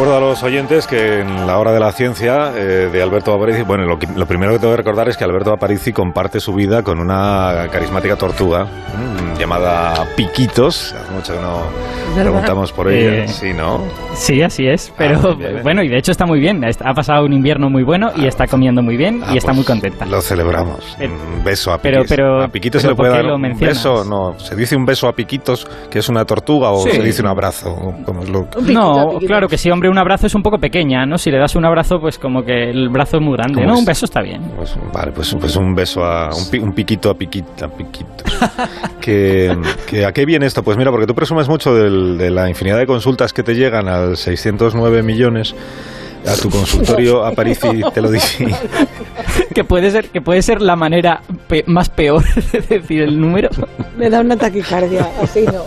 Recuerdo a los oyentes que en la hora de la ciencia eh, de Alberto Aparici, bueno, lo, lo, primero que tengo que recordar es que Alberto Aparici comparte su vida con una carismática tortuga mmm, llamada Piquitos. Hace mucho que no preguntamos por ella. Eh, sí, ¿no? Sí, así es. Pero Ah, bien, bien. bueno, y de hecho está muy bien. Ha pasado un invierno muy bueno y está comiendo muy bien Ah, y está pues muy contenta. Lo celebramos. Pero- un beso a pero- Piquitos. pero- a Piquitos se pero le puede ¿por qué dar lo un mencionas? beso. No, se dice un beso a Piquitos, que es una tortuga, o Sí. se dice un abrazo. Como es lo... No, claro que sí, hombre, un abrazo es un poco pequeña, ¿no? Si le das un abrazo, pues como que el brazo es muy grande, ¿Cómo ¿no? es? Un beso está bien. Pues, vale, pues, pues un beso a un, pi- un piquito a piquita, piquito. que, que ¿A qué viene esto? Pues mira, porque tú presumes mucho del- de la infinidad de consultas que te llegan al 609 millones a tu consultorio a París y te lo dice. que puede ser que puede ser la manera pe- más peor de decir el número. Me da una taquicardia, así no.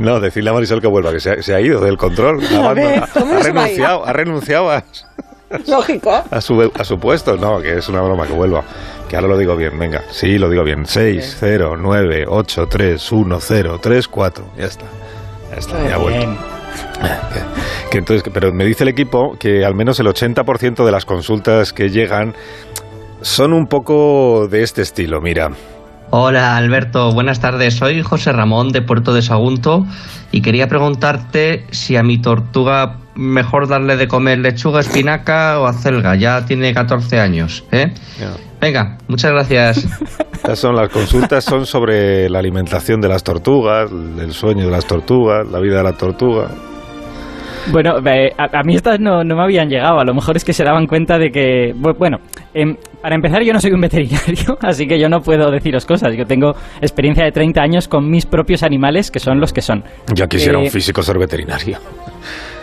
No, decirle a Marisol que vuelva, que se ha, se ha ido del control. A ver, ¿cómo ha renunciado, ha renunciado a, Lógico. a su, a su puesto. No, que es una broma, que vuelva. Que ahora lo digo bien, venga. Sí, lo digo bien. 6, 0, 9, 8, 3, 1, 0, 3, 4. Ya está. Ya está, ya ha vuelto. Bien. Que entonces, pero me dice el equipo que al menos el 80% de las consultas que llegan son un poco de este estilo. Mira, Hola Alberto, buenas tardes. Soy José Ramón de Puerto de Sagunto y quería preguntarte si a mi tortuga mejor darle de comer lechuga, espinaca o acelga. Ya tiene 14 años, ¿eh? Venga, muchas gracias. Estas son las consultas son sobre la alimentación de las tortugas, el sueño de las tortugas, la vida de la tortuga. Bueno, eh, a, a mí estas no, no me habían llegado. A lo mejor es que se daban cuenta de que. bu- Bueno, em, para empezar, yo no soy un veterinario, así que yo no puedo deciros cosas. Yo tengo experiencia de 30 años con mis propios animales, que son los que son. Ya quisiera Eh, un físico ser veterinario.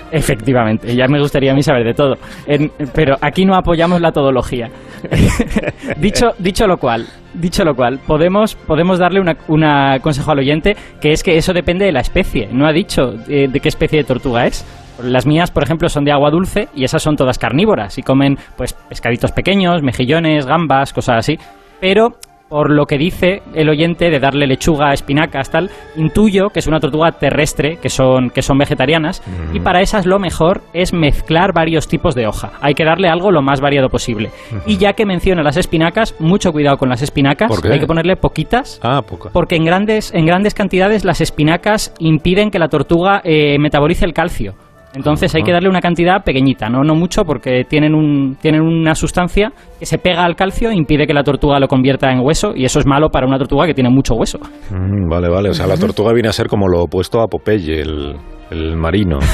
Efectivamente, ya me gustaría a mí saber de todo. En- pero aquí no apoyamos la todología. dicho, dicho lo cual, dicho lo cual, podemos, podemos darle una, una consejo al oyente que es que eso depende de la especie. No ha dicho eh, de qué especie de tortuga es. Las mías, por ejemplo, son de agua dulce y esas son todas carnívoras y comen pues pescaditos pequeños, mejillones, gambas, cosas así. Pero por lo que dice el oyente de darle lechuga, espinacas, tal, intuyo que es una tortuga terrestre, que son, que son vegetarianas, y para esas lo mejor es mezclar varios tipos de hoja. Hay que darle algo lo más variado posible. Y ya que menciona las espinacas, mucho cuidado con las espinacas, ¿Por qué? hay que ponerle poquitas. Ah, poca. Porque en grandes, en grandes cantidades las espinacas impiden que la tortuga eh, metabolice el calcio. Entonces hay que darle una cantidad pequeñita, no, no mucho, porque tienen, un, tienen una sustancia que se pega al calcio e impide que la tortuga lo convierta en hueso, y eso es malo para una tortuga que tiene mucho hueso. Mm, vale, vale. O sea, la tortuga viene a ser como lo opuesto a Popeye, el, el marino.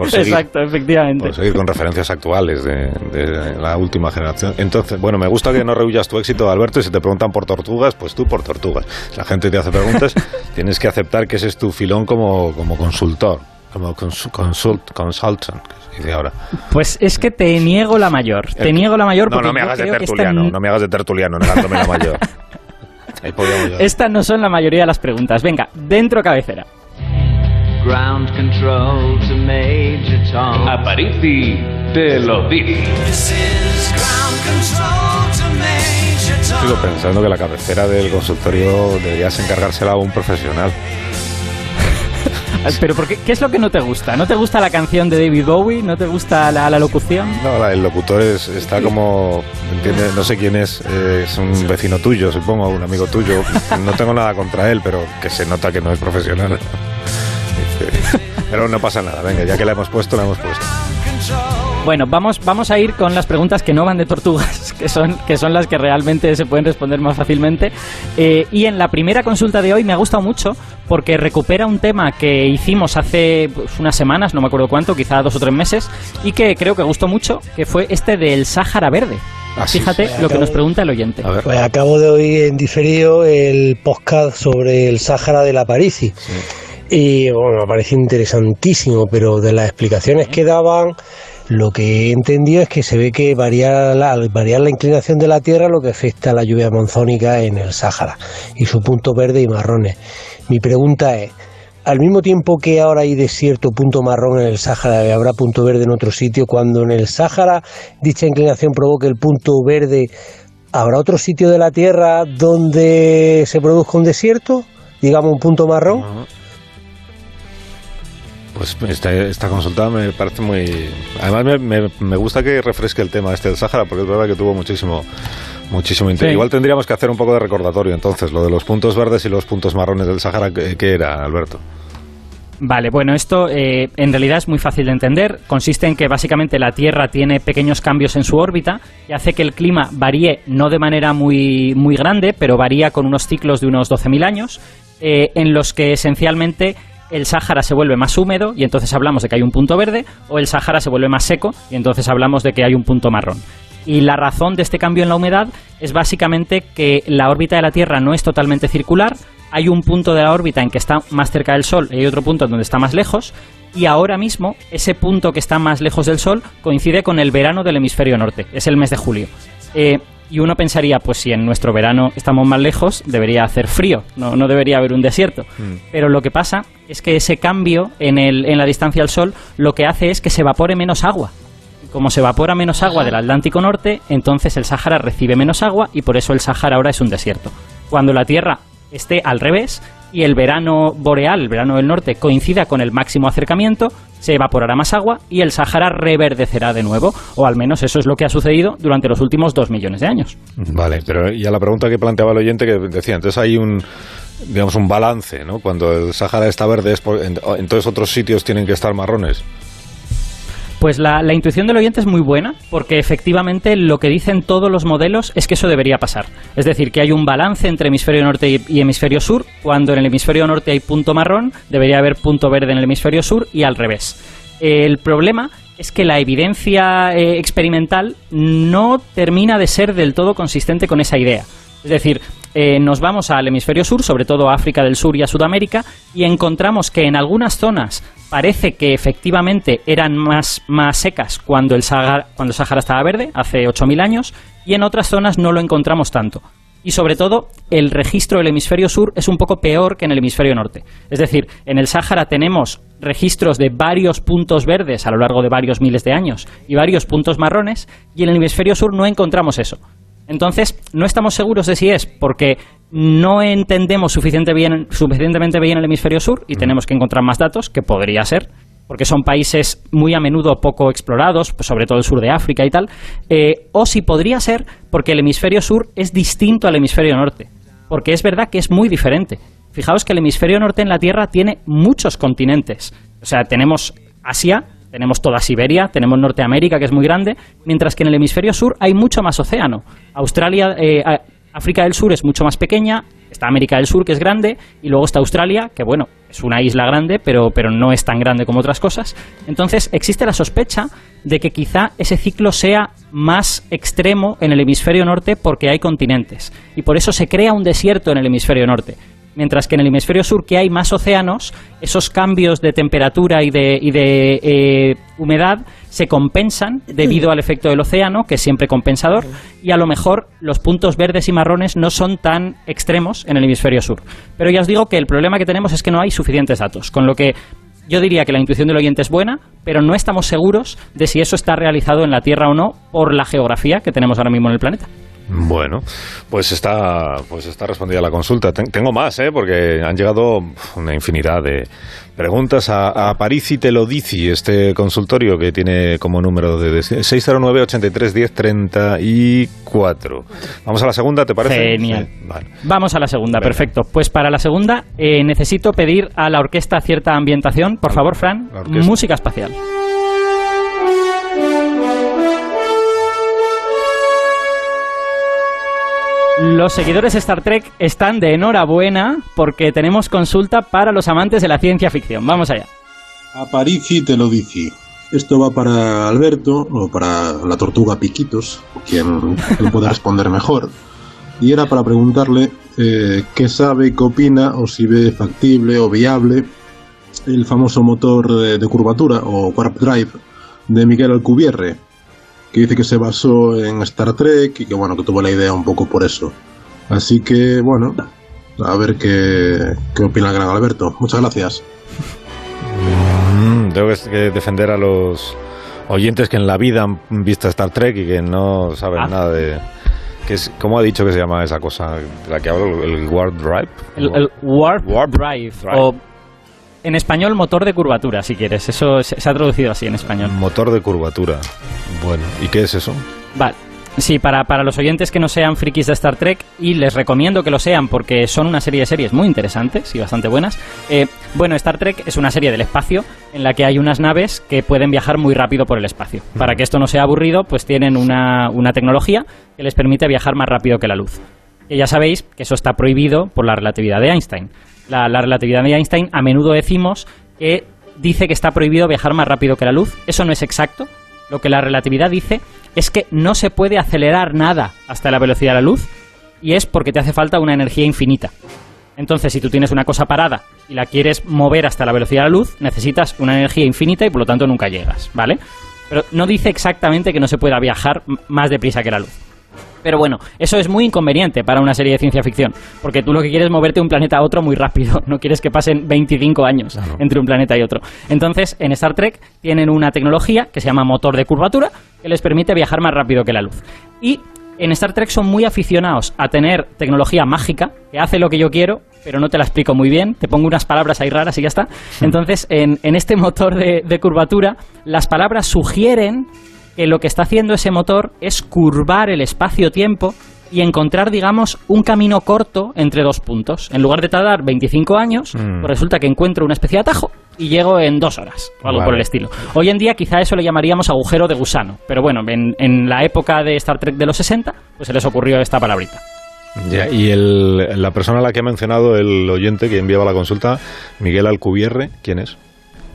Por seguir, Exacto, efectivamente. por seguir con referencias actuales de, de la última generación. Entonces, bueno, me gusta que no rehuyas tu éxito, Alberto, y si te preguntan por tortugas, pues tú por tortugas. Si la gente te hace preguntas, tienes que aceptar que ese es tu filón como, como consultor, como consu- consult, consultant, que se dice ahora. Pues es que te niego la mayor. Te niego la mayor No, porque no me yo hagas de esta tertuliano, n- no me hagas de tertuliano negándome la mayor. Ahí. Estas no son la mayoría de las preguntas. Venga, dentro cabecera. Ground control to Major Tom. Aparici te lo dice. Sigo pensando que la cabecera del consultorio deberías encargársela a un profesional. Pero ¿por qué, qué es lo que no te gusta? ¿No te gusta la canción de David Bowie? ¿No te gusta la, la locución? No, la- el locutor es- está como, ¿entiendes? No sé quién es, eh, es un vecino tuyo, supongo, un amigo tuyo. No tengo nada contra él, pero que se nota que no es profesional. Pero no pasa nada, venga, ya que la hemos puesto, la hemos puesto. Bueno, vamos, vamos a ir con las preguntas que no van de tortugas, que son, que son las que realmente se pueden responder más fácilmente. Eh, y en la primera consulta de hoy me ha gustado mucho porque recupera un tema que hicimos hace pues, unas semanas, no me acuerdo cuánto, quizá dos o tres meses, y que creo que gustó mucho, que fue este del Sáhara Verde. Ah, sí, Fíjate sí. lo que nos pregunta el oyente. A ver, Pues acabo de oír en diferido el podcast sobre el Sáhara de la Parisi. Y bueno, me pareció interesantísimo, pero de las explicaciones que daban, Lo que he entendido es que se ve que varía la, variar la inclinación de la Tierra lo que afecta a la lluvia monzónica en el Sáhara y su punto verde y marrones. Mi pregunta es, al mismo tiempo que ahora hay desierto, punto marrón en el Sáhara habrá punto verde en otro sitio, cuando en el Sáhara dicha inclinación provoque el punto verde, ¿habrá otro sitio de la Tierra donde se produzca un desierto? Digamos un punto marrón. Pues esta, esta consulta me parece muy... Además me, me, me gusta que refresque el tema este del Sáhara, porque es verdad que tuvo muchísimo muchísimo interés. Sí. Igual tendríamos que hacer un poco de recordatorio entonces, lo de los puntos verdes y los puntos marrones del Sáhara, ¿qué, qué era, Alberto? Vale, bueno, esto eh, en realidad es muy fácil de entender. Consiste en que básicamente la Tierra tiene pequeños cambios en su órbita y hace que el clima varíe no de manera muy, muy grande, pero varía con unos ciclos de unos 12.000 años, eh, en los que esencialmente el Sáhara se vuelve más húmedo y entonces hablamos de que hay un punto verde, o el Sáhara se vuelve más seco y entonces hablamos de que hay un punto marrón. Y la razón de este cambio en la humedad es básicamente que la órbita de la Tierra no es totalmente circular, hay un punto de la órbita en que está más cerca del Sol y hay otro punto donde está más lejos, y ahora mismo ese punto que está más lejos del Sol coincide con el verano del hemisferio norte, es el mes de julio. Eh, y uno pensaría, pues si en nuestro verano estamos más lejos, debería hacer frío, no, no debería haber un desierto. Pero lo que pasa es que ese cambio en, el, en la distancia al Sol lo que hace es que se evapore menos agua. Y Como se evapora menos agua del Atlántico Norte, entonces el Sáhara recibe menos agua y por eso el Sáhara ahora es un desierto. Cuando la Tierra esté al revés y el verano boreal, el verano del norte, coincida con el máximo acercamiento, se evaporará más agua y el Sáhara reverdecerá de nuevo, o al menos eso es lo que ha sucedido durante los últimos dos millones de años. Vale, pero y a la pregunta que planteaba el oyente que decía, entonces hay un digamos un balance, ¿no? Cuando el Sáhara está verde, entonces otros sitios tienen que estar marrones. Pues la, la intuición del oyente es muy buena, porque efectivamente lo que dicen todos los modelos es que eso debería pasar. Es decir, que hay un balance entre hemisferio norte y, hemisferio sur. Cuando en el hemisferio norte hay punto marrón, debería haber punto verde en el hemisferio sur y al revés. El problema es que la evidencia eh, experimental no termina de ser del todo consistente con esa idea. Es decir, eh, nos vamos al hemisferio sur, sobre todo a África del Sur y a Sudamérica, y encontramos que en algunas zonas parece que efectivamente eran más, más secas cuando el, Sahara, cuando el estaba verde, hace 8.000 años, y en otras zonas no lo encontramos tanto. Y sobre todo, el registro del hemisferio sur es un poco peor que en el hemisferio norte. Es decir, en el Sáhara tenemos registros de varios puntos verdes a lo largo de varios miles de años y varios puntos marrones, y en el hemisferio sur no encontramos eso. Entonces, no estamos seguros de si es porque no entendemos suficiente bien- suficientemente bien el hemisferio sur y tenemos que encontrar más datos, que podría ser, porque son países muy a menudo poco explorados, pues sobre todo el sur de África y tal, eh, o si podría ser porque el hemisferio sur es distinto al hemisferio norte, porque es verdad que es muy diferente. Fijaos que el hemisferio norte en la Tierra tiene muchos continentes, o sea, tenemos Asia, tenemos toda Siberia, tenemos Norteamérica, que es muy grande, mientras que en el hemisferio sur hay mucho más océano. Australia, eh, África del Sur es mucho más pequeña, está América del Sur, que es grande, y luego está Australia, que bueno, es una isla grande, pero, pero no es tan grande como otras cosas. Entonces, existe la sospecha de que quizá ese ciclo sea más extremo en el hemisferio norte porque hay continentes. Y por eso se crea un desierto en el hemisferio norte. Mientras que en el hemisferio sur, que hay más océanos, esos cambios de temperatura y de, eh, humedad se compensan debido al efecto del océano, que es siempre compensador, y a lo mejor los puntos verdes y marrones no son tan extremos en el hemisferio sur. Pero ya os digo que el problema que tenemos es que no hay suficientes datos, con lo que yo diría que la intuición del oyente es buena, pero no estamos seguros de si eso está realizado en la Tierra o no por la geografía que tenemos ahora mismo en el planeta. Bueno, pues está, pues está respondida la consulta. Ten- tengo más, ¿eh? porque han llegado una infinidad de preguntas a, a París y te lo dice este consultorio que tiene como número de 609 83 10 34. Vamos a la segunda, ¿te parece? Genial. Sí, vale. Vamos a la segunda, Venga. perfecto. Pues para la segunda eh, necesito pedir a la orquesta cierta ambientación. Por favor, Fran, música espacial. Los seguidores de Star Trek están de enhorabuena porque tenemos consulta para los amantes de la ciencia ficción. Vamos allá. Aparici te lo dice. Esto va para Alberto o para la tortuga Piquitos, quien puede responder mejor. Y era para preguntarle eh, qué sabe y qué opina o si ve factible o viable el famoso motor de, de curvatura o warp drive de Miguel Alcubierre, que dice que se basó en Star Trek y que bueno, que tuvo la idea un poco por eso. Así que bueno, a ver qué, qué opina el gran Alberto. Muchas gracias. Mm, tengo que defender a los oyentes que en la vida han visto Star Trek y que no saben Ah. nada de... Que es, ¿Cómo ha dicho que se llama esa cosa de la que hablo? ¿El Warp Drive? El, el Warp, Warp Drive, Drive. o en español motor de curvatura, si quieres. Eso se, se ha traducido así en español. Motor de curvatura. Bueno, ¿y qué es eso? Vale. Sí, para, para los oyentes que no sean frikis de Star Trek, y les recomiendo que lo sean porque son una serie de series muy interesantes y bastante buenas. eh, bueno, Star Trek es una serie del espacio en la que hay unas naves que pueden viajar muy rápido por el espacio. Para que esto no sea aburrido, pues tienen una, una tecnología que les permite viajar más rápido que la luz. Que ya sabéis que eso está prohibido por la relatividad de Einstein. La, la relatividad de Einstein a menudo decimos que dice que está prohibido viajar más rápido que la luz. Eso no es exacto. Lo que la relatividad dice es que no se puede acelerar nada hasta la velocidad de la luz y es porque te hace falta una energía infinita. Entonces, si tú tienes una cosa parada y la quieres mover hasta la velocidad de la luz, necesitas una energía infinita y por lo tanto nunca llegas, ¿vale? Pero no dice exactamente que no se pueda viajar más deprisa que la luz. Pero bueno, eso es muy inconveniente para una serie de ciencia ficción, porque tú lo que quieres es moverte de un planeta a otro muy rápido, no quieres que pasen 25 años entre un planeta y otro. Entonces, en Star Trek tienen una tecnología que se llama motor de curvatura, que les permite viajar más rápido que la luz. Y en Star Trek son muy aficionados a tener tecnología mágica, que hace lo que yo quiero, pero no te la explico muy bien, te pongo unas palabras ahí raras y ya está. Entonces, en, en este motor de, de curvatura, las palabras sugieren que lo que está haciendo ese motor es curvar el espacio-tiempo y encontrar, digamos, un camino corto entre dos puntos. En lugar de tardar 25 años, Mm. pues resulta que encuentro una especie de atajo y llego en dos horas, o algo Vale. por el estilo. Hoy en día quizá eso le llamaríamos agujero de gusano, pero bueno, en, en la época de Star Trek de los 60, pues se les ocurrió esta palabrita. Ya, y el- la persona a la que ha mencionado el oyente que enviaba la consulta, Miguel Alcubierre, ¿quién es?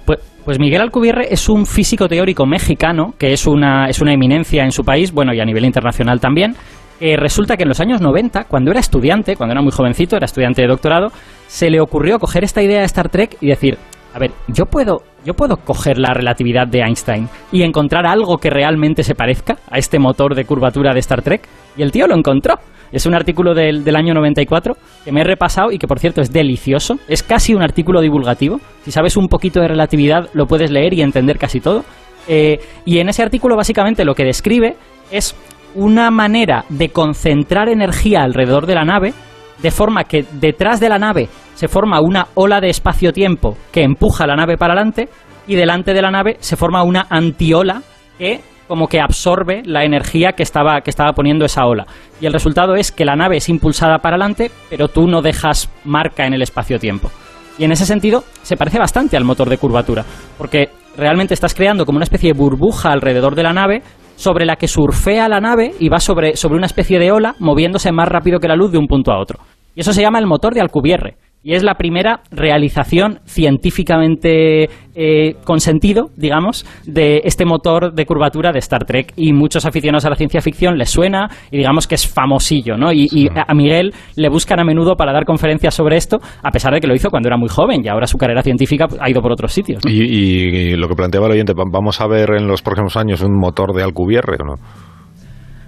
Pues, pues Miguel Alcubierre es un físico teórico mexicano que es una, es una eminencia en su país, bueno, y a nivel internacional también. resulta que en los años 90, cuando era estudiante, cuando era muy jovencito, era estudiante de doctorado, se le ocurrió coger esta idea de Star Trek y decir, a ver, yo puedo, yo puedo coger la relatividad de Einstein y encontrar algo que realmente se parezca a este motor de curvatura de Star Trek. Y el tío lo encontró. Es un artículo del, del año 94 que me he repasado y que, por cierto, es delicioso. Es casi un artículo divulgativo. Si sabes un poquito de relatividad, lo puedes leer y entender casi todo. Eh, y en ese artículo, básicamente, lo que describe es una manera de concentrar energía alrededor de la nave, de forma que detrás de la nave se forma una ola de espacio-tiempo que empuja la nave para adelante y delante de la nave se forma una antiola que como que absorbe la energía que estaba, que estaba poniendo esa ola. Y el resultado es que la nave es impulsada para adelante, pero tú no dejas marca en el espacio-tiempo. Y en ese sentido se parece bastante al motor de curvatura, porque realmente estás creando como una especie de burbuja alrededor de la nave sobre la que surfea la nave y va sobre, sobre una especie de ola moviéndose más rápido que la luz de un punto a otro. Y eso se llama el motor de Alcubierre. Y es la primera realización científicamente eh, con sentido, digamos, de este motor de curvatura de Star Trek. Y muchos aficionados a la ciencia ficción les suena y digamos que es famosillo, ¿no? Y, y a Miguel le buscan a menudo para dar conferencias sobre esto, a pesar de que lo hizo cuando era muy joven y ahora su carrera científica ha ido por otros sitios. ¿no? Y, y- y lo que planteaba el oyente, ¿va- ¿vamos a ver en los próximos años un motor de Alcubierre o no?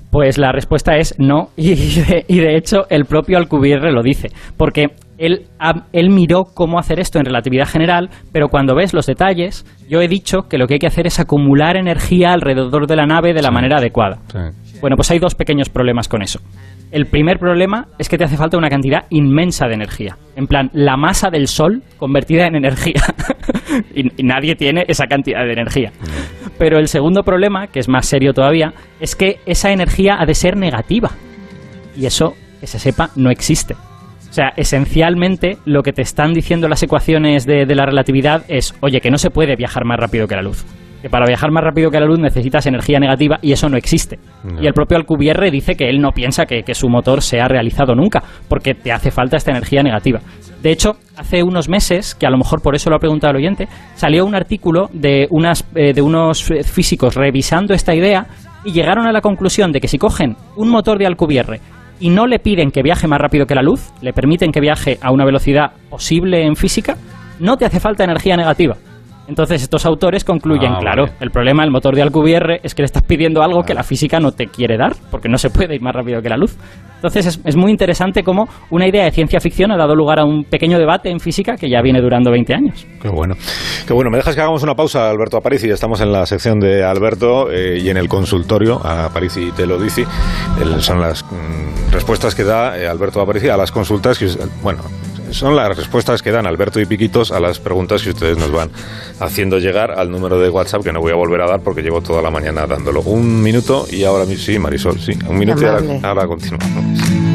Pues la respuesta es no, y de, y de hecho el propio Alcubierre lo dice, porque él, él miró cómo hacer esto en relatividad general, pero cuando ves los detalles, yo he dicho que lo que hay que hacer es acumular energía alrededor de la nave de la manera adecuada. Bueno, pues hay dos pequeños problemas con eso. El primer problema es que te hace falta una cantidad inmensa de energía. En plan, la masa del Sol convertida en energía. y, y nadie tiene esa cantidad de energía. Pero el segundo problema, que es más serio todavía, es que esa energía ha de ser negativa. Y eso, que se sepa, no existe. O sea, esencialmente lo que te están diciendo las ecuaciones de, de la relatividad es, oye, que no se puede viajar más rápido que la luz. Que para viajar más rápido que la luz necesitas energía negativa y eso no existe. No. Y el propio Alcubierre dice que él no piensa que, que su motor se ha realizado nunca, porque te hace falta esta energía negativa. De hecho, hace unos meses, que a lo mejor por eso lo ha preguntado el oyente, salió un artículo de, unas, eh, de unos eh, físicos revisando esta idea y llegaron a la conclusión de que si cogen un motor de Alcubierre y no le piden que viaje más rápido que la luz, le permiten que viaje a una velocidad posible en física, no te hace falta energía negativa. Entonces estos autores concluyen, Ah, claro, vale. el problema del motor de Alcubierre es que le estás pidiendo algo que la física no te quiere dar, porque no se puede ir más rápido que la luz. Entonces es, es muy interesante cómo una idea de ciencia ficción ha dado lugar a un pequeño debate en física que ya viene durando 20 años. Qué bueno. Qué bueno. ¿Me dejas que hagamos una pausa, Alberto Aparici? Estamos en la sección de Alberto eh, y en el consultorio. Aparici te lo dice. El- son las mm, respuestas que da eh, Alberto Aparici a las consultas que... Bueno, son las respuestas que dan Alberto y Piquitos a las preguntas que ustedes nos van haciendo llegar al número de WhatsApp que no voy a volver a dar porque llevo toda la mañana dándolo. Un minuto y ahora mismo... Sí, Marisol, sí. Un minuto y ahora continuamos.